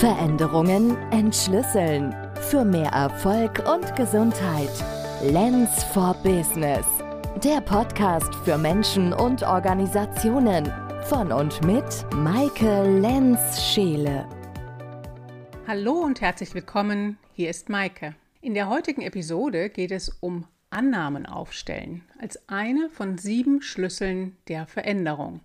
Veränderungen entschlüsseln. Für mehr Erfolg und Gesundheit. Lens for Business. Der Podcast für Menschen und Organisationen. Von und mit Maike Lenz-Scheele. Hallo und herzlich willkommen. Hier ist Maike. In der heutigen Episode geht es um Annahmen aufstellen als eine von sieben Schlüsseln der Veränderung.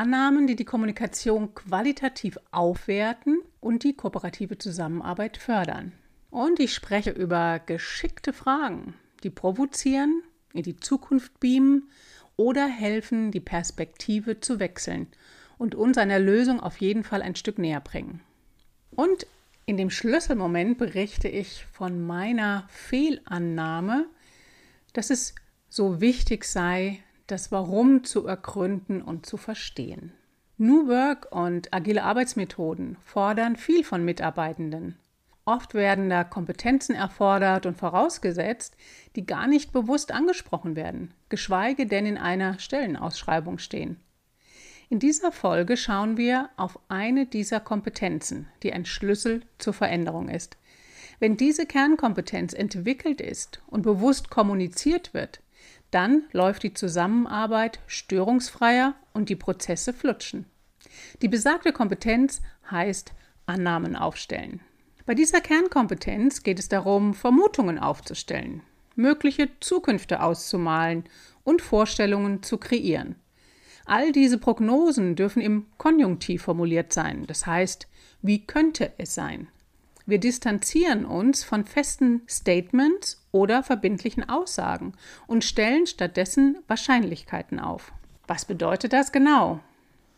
Annahmen, die die Kommunikation qualitativ aufwerten und die kooperative Zusammenarbeit fördern. Und ich spreche über geschickte Fragen, die provozieren, in die Zukunft beamen oder helfen, die Perspektive zu wechseln und uns einer Lösung auf jeden Fall ein Stück näher bringen. Und in dem Schlüsselmoment berichte ich von meiner Fehlannahme, dass es so wichtig sei, das Warum zu ergründen und zu verstehen. New Work und agile Arbeitsmethoden fordern viel von Mitarbeitenden. Oft werden da Kompetenzen erfordert und vorausgesetzt, die gar nicht bewusst angesprochen werden, geschweige denn in einer Stellenausschreibung stehen. In dieser Folge schauen wir auf eine dieser Kompetenzen, die ein Schlüssel zur Veränderung ist. Wenn diese Kernkompetenz entwickelt ist und bewusst kommuniziert wird, dann läuft die Zusammenarbeit störungsfreier und die Prozesse flutschen. Die besagte Kompetenz heißt Annahmen aufstellen. Bei dieser Kernkompetenz geht es darum, Vermutungen aufzustellen, mögliche Zukünfte auszumalen und Vorstellungen zu kreieren. All diese Prognosen dürfen im Konjunktiv formuliert sein, das heißt, wie könnte es sein? Wir distanzieren uns von festen Statements oder verbindlichen Aussagen und stellen stattdessen Wahrscheinlichkeiten auf. Was bedeutet das genau?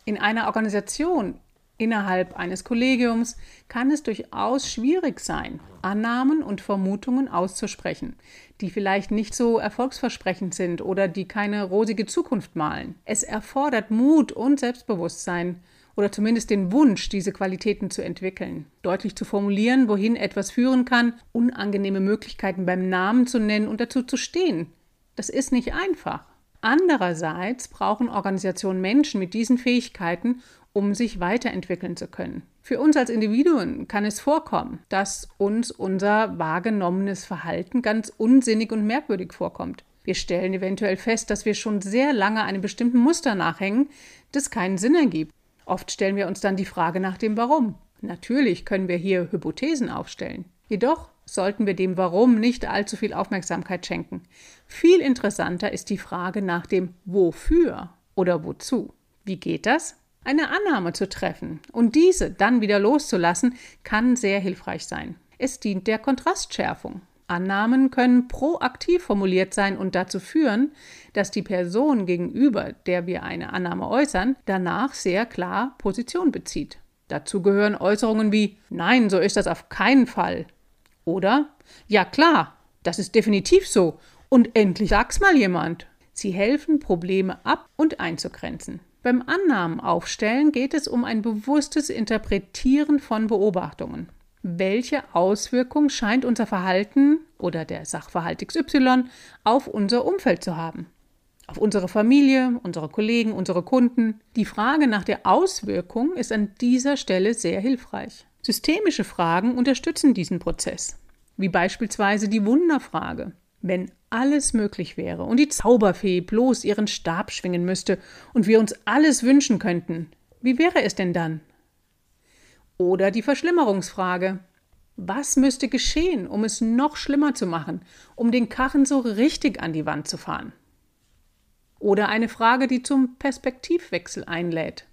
In einer Organisation innerhalb eines Kollegiums kann es durchaus schwierig sein, Annahmen und Vermutungen auszusprechen, die vielleicht nicht so erfolgsversprechend sind oder die keine rosige Zukunft malen. Es erfordert Mut und Selbstbewusstsein, oder zumindest den Wunsch, diese Qualitäten zu entwickeln, deutlich zu formulieren, wohin etwas führen kann, unangenehme Möglichkeiten beim Namen zu nennen und dazu zu stehen. Das ist nicht einfach. Andererseits brauchen Organisationen Menschen mit diesen Fähigkeiten, um sich weiterentwickeln zu können. Für uns als Individuen kann es vorkommen, dass uns unser wahrgenommenes Verhalten ganz unsinnig und merkwürdig vorkommt. Wir stellen eventuell fest, dass wir schon sehr lange einem bestimmten Muster nachhängen, das keinen Sinn ergibt. Oft stellen wir uns dann die Frage nach dem Warum. Natürlich können wir hier Hypothesen aufstellen. Jedoch sollten wir dem Warum nicht allzu viel Aufmerksamkeit schenken. Viel interessanter ist die Frage nach dem Wofür oder wozu. Wie geht das? Eine Annahme zu treffen und diese dann wieder loszulassen, kann sehr hilfreich sein. Es dient der Kontrastschärfung. Annahmen können proaktiv formuliert sein und dazu führen, dass die Person gegenüber, der wir eine Annahme äußern, danach sehr klar Position bezieht. Dazu gehören Äußerungen wie Nein, so ist das auf keinen Fall. Oder Ja klar, das ist definitiv so. Und endlich sag's mal jemand. Sie helfen, Probleme ab und einzugrenzen. Beim Annahmen aufstellen geht es um ein bewusstes Interpretieren von Beobachtungen welche Auswirkung scheint unser Verhalten oder der Sachverhalt XY auf unser Umfeld zu haben. Auf unsere Familie, unsere Kollegen, unsere Kunden. Die Frage nach der Auswirkung ist an dieser Stelle sehr hilfreich. Systemische Fragen unterstützen diesen Prozess, wie beispielsweise die Wunderfrage. Wenn alles möglich wäre und die Zauberfee bloß ihren Stab schwingen müsste und wir uns alles wünschen könnten, wie wäre es denn dann? Oder die Verschlimmerungsfrage. Was müsste geschehen, um es noch schlimmer zu machen, um den Karren so richtig an die Wand zu fahren? Oder eine Frage, die zum Perspektivwechsel einlädt.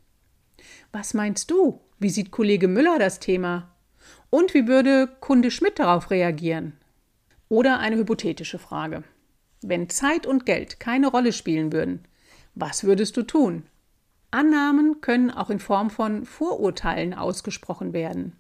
Was meinst du? Wie sieht Kollege Müller das Thema? Und wie würde Kunde Schmidt darauf reagieren? Oder eine hypothetische Frage. Wenn Zeit und Geld keine Rolle spielen würden, was würdest du tun? Annahmen können auch in Form von Vorurteilen ausgesprochen werden.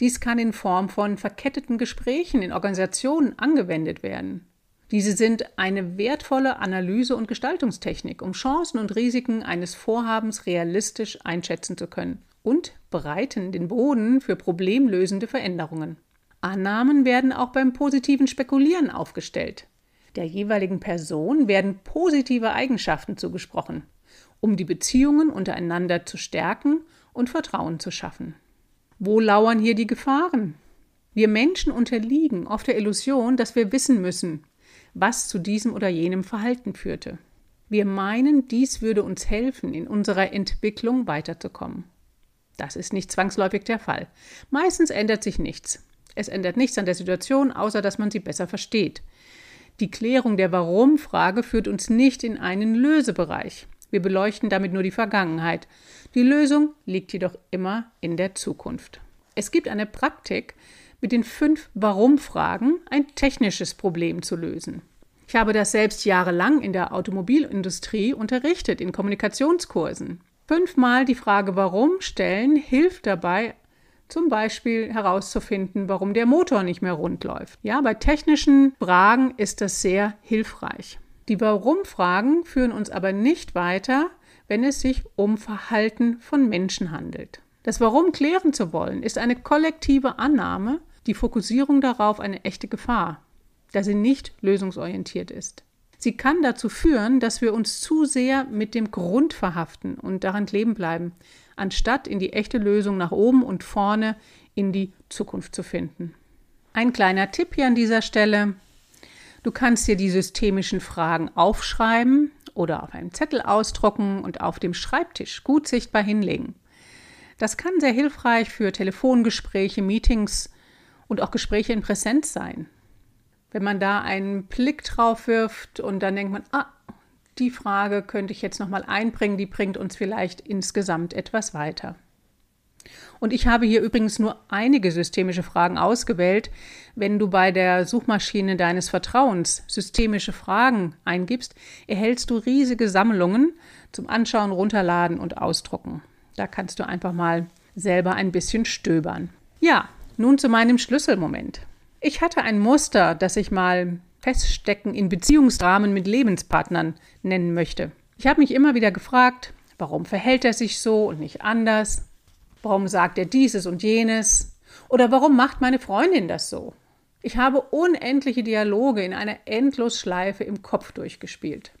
Dies kann in Form von verketteten Gesprächen in Organisationen angewendet werden. Diese sind eine wertvolle Analyse- und Gestaltungstechnik, um Chancen und Risiken eines Vorhabens realistisch einschätzen zu können und bereiten den Boden für problemlösende Veränderungen. Annahmen werden auch beim positiven Spekulieren aufgestellt. Der jeweiligen Person werden positive Eigenschaften zugesprochen um die Beziehungen untereinander zu stärken und Vertrauen zu schaffen. Wo lauern hier die Gefahren? Wir Menschen unterliegen oft der Illusion, dass wir wissen müssen, was zu diesem oder jenem Verhalten führte. Wir meinen, dies würde uns helfen, in unserer Entwicklung weiterzukommen. Das ist nicht zwangsläufig der Fall. Meistens ändert sich nichts. Es ändert nichts an der Situation, außer dass man sie besser versteht. Die Klärung der Warum-Frage führt uns nicht in einen Lösebereich. Wir beleuchten damit nur die Vergangenheit. Die Lösung liegt jedoch immer in der Zukunft. Es gibt eine Praktik, mit den fünf Warum-Fragen ein technisches Problem zu lösen. Ich habe das selbst jahrelang in der Automobilindustrie unterrichtet, in Kommunikationskursen. Fünfmal die Frage Warum stellen hilft dabei, zum Beispiel herauszufinden, warum der Motor nicht mehr rund läuft. Ja, bei technischen Fragen ist das sehr hilfreich. Die Warum-Fragen führen uns aber nicht weiter, wenn es sich um Verhalten von Menschen handelt. Das Warum klären zu wollen, ist eine kollektive Annahme, die Fokussierung darauf eine echte Gefahr, da sie nicht lösungsorientiert ist. Sie kann dazu führen, dass wir uns zu sehr mit dem Grund verhaften und daran kleben bleiben, anstatt in die echte Lösung nach oben und vorne in die Zukunft zu finden. Ein kleiner Tipp hier an dieser Stelle. Du kannst dir die systemischen Fragen aufschreiben oder auf einem Zettel ausdrucken und auf dem Schreibtisch gut sichtbar hinlegen. Das kann sehr hilfreich für Telefongespräche, Meetings und auch Gespräche in Präsenz sein wenn man da einen Blick drauf wirft und dann denkt man, ah, die Frage könnte ich jetzt nochmal einbringen, die bringt uns vielleicht insgesamt etwas weiter. Und ich habe hier übrigens nur einige systemische Fragen ausgewählt. Wenn du bei der Suchmaschine deines Vertrauens systemische Fragen eingibst, erhältst du riesige Sammlungen zum Anschauen, Runterladen und Ausdrucken. Da kannst du einfach mal selber ein bisschen stöbern. Ja, nun zu meinem Schlüsselmoment. Ich hatte ein Muster, das ich mal Feststecken in Beziehungsrahmen mit Lebenspartnern nennen möchte. Ich habe mich immer wieder gefragt, warum verhält er sich so und nicht anders? Warum sagt er dieses und jenes? Oder warum macht meine Freundin das so? Ich habe unendliche Dialoge in einer Endlosschleife im Kopf durchgespielt.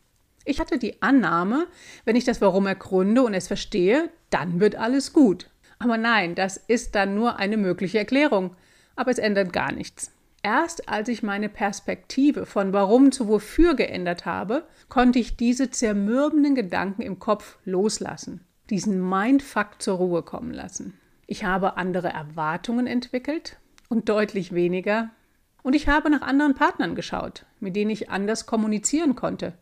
Ich hatte die Annahme, wenn ich das Warum ergründe und es verstehe, dann wird alles gut. Aber nein, das ist dann nur eine mögliche Erklärung aber es ändert gar nichts. Erst als ich meine Perspektive von warum zu wofür geändert habe, konnte ich diese zermürbenden Gedanken im Kopf loslassen, diesen Mindfuck zur Ruhe kommen lassen. Ich habe andere Erwartungen entwickelt und deutlich weniger. Und ich habe nach anderen Partnern geschaut, mit denen ich anders kommunizieren konnte.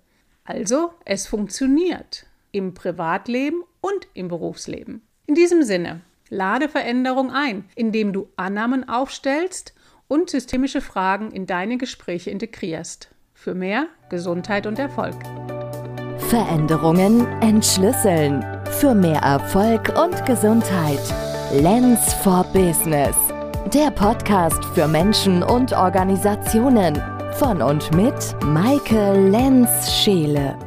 Also, es funktioniert im Privatleben und im Berufsleben. In diesem Sinne, Lade Veränderung ein, indem du Annahmen aufstellst und systemische Fragen in deine Gespräche integrierst. Für mehr Gesundheit und Erfolg. Veränderungen entschlüsseln. Für mehr Erfolg und Gesundheit. Lens for Business. Der Podcast für Menschen und Organisationen. Von und mit Maike Lenz-Scheele.